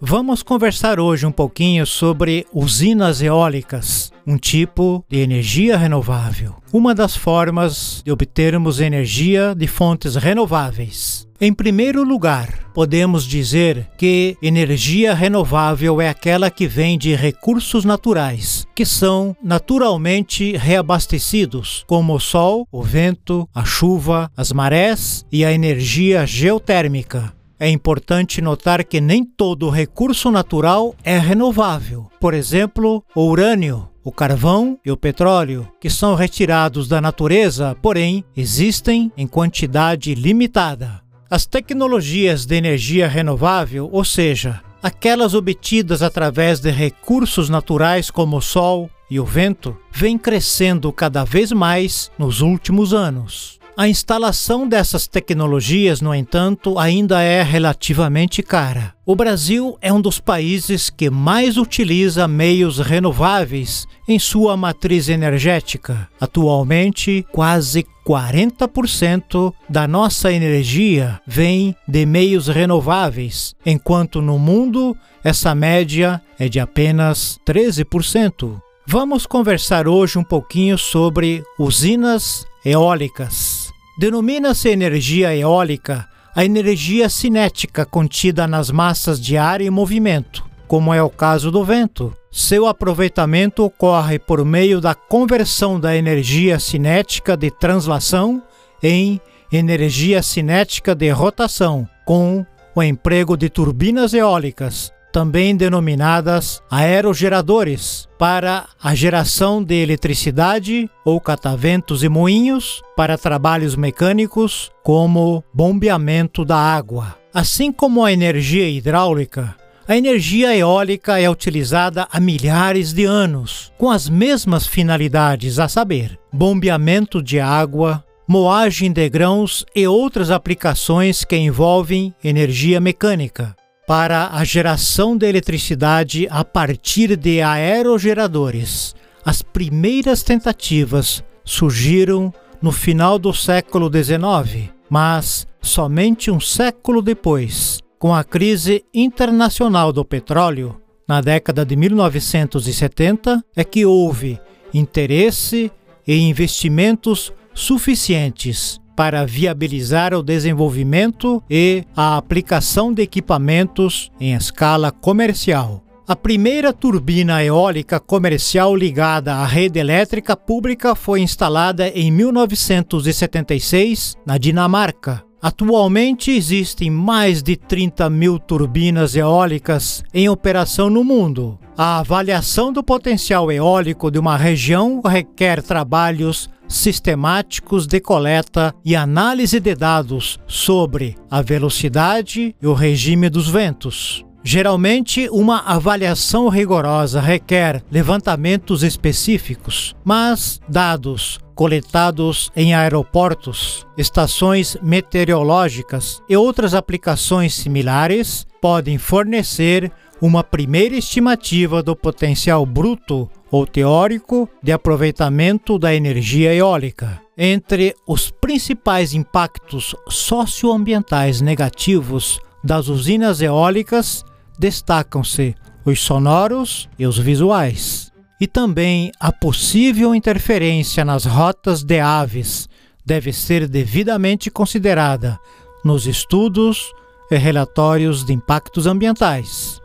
Vamos conversar hoje um pouquinho sobre usinas eólicas, um tipo de energia renovável, uma das formas de obtermos energia de fontes renováveis. Em primeiro lugar, podemos dizer que energia renovável é aquela que vem de recursos naturais, que são naturalmente reabastecidos, como o sol, o vento, a chuva, as marés e a energia geotérmica. É importante notar que nem todo recurso natural é renovável. Por exemplo, o urânio, o carvão e o petróleo, que são retirados da natureza, porém existem em quantidade limitada. As tecnologias de energia renovável, ou seja, aquelas obtidas através de recursos naturais como o sol e o vento, vêm crescendo cada vez mais nos últimos anos. A instalação dessas tecnologias, no entanto, ainda é relativamente cara. O Brasil é um dos países que mais utiliza meios renováveis em sua matriz energética. Atualmente, quase 40% da nossa energia vem de meios renováveis, enquanto no mundo essa média é de apenas 13%. Vamos conversar hoje um pouquinho sobre usinas eólicas. Denomina-se energia eólica a energia cinética contida nas massas de ar em movimento, como é o caso do vento. Seu aproveitamento ocorre por meio da conversão da energia cinética de translação em energia cinética de rotação, com o emprego de turbinas eólicas, também denominadas aerogeradores, para a geração de eletricidade ou cataventos e moinhos para trabalhos mecânicos, como bombeamento da água. Assim como a energia hidráulica, a energia eólica é utilizada há milhares de anos, com as mesmas finalidades, a saber, bombeamento de água, moagem de grãos e outras aplicações que envolvem energia mecânica para a geração de eletricidade a partir de aerogeradores. As primeiras tentativas surgiram no final do século XIX, mas somente um século depois, com a crise internacional do petróleo, na década de 1970, é que houve interesse e investimentos suficientes para viabilizar o desenvolvimento e a aplicação de equipamentos em escala comercial. A primeira turbina eólica comercial ligada à rede elétrica pública foi instalada em 1976 na Dinamarca. Atualmente existem mais de 30 mil turbinas eólicas em operação no mundo. A avaliação do potencial eólico de uma região requer trabalhos sistemáticos de coleta e análise de dados sobre a velocidade e o regime dos ventos. Geralmente, uma avaliação rigorosa requer levantamentos específicos, mas dados coletados em aeroportos, estações meteorológicas e outras aplicações similares podem fornecer uma primeira estimativa do potencial bruto ou teórico de aproveitamento da energia eólica. Entre os principais impactos socioambientais negativos das usinas eólicas destacam-se os sonoros e os visuais. E também a possível interferência nas rotas de aves deve ser devidamente considerada nos estudos e relatórios de impactos ambientais.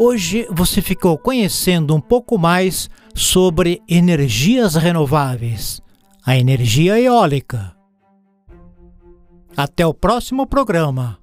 Hoje você ficou conhecendo um pouco mais sobre energias renováveis, a energia eólica. Até o próximo programa.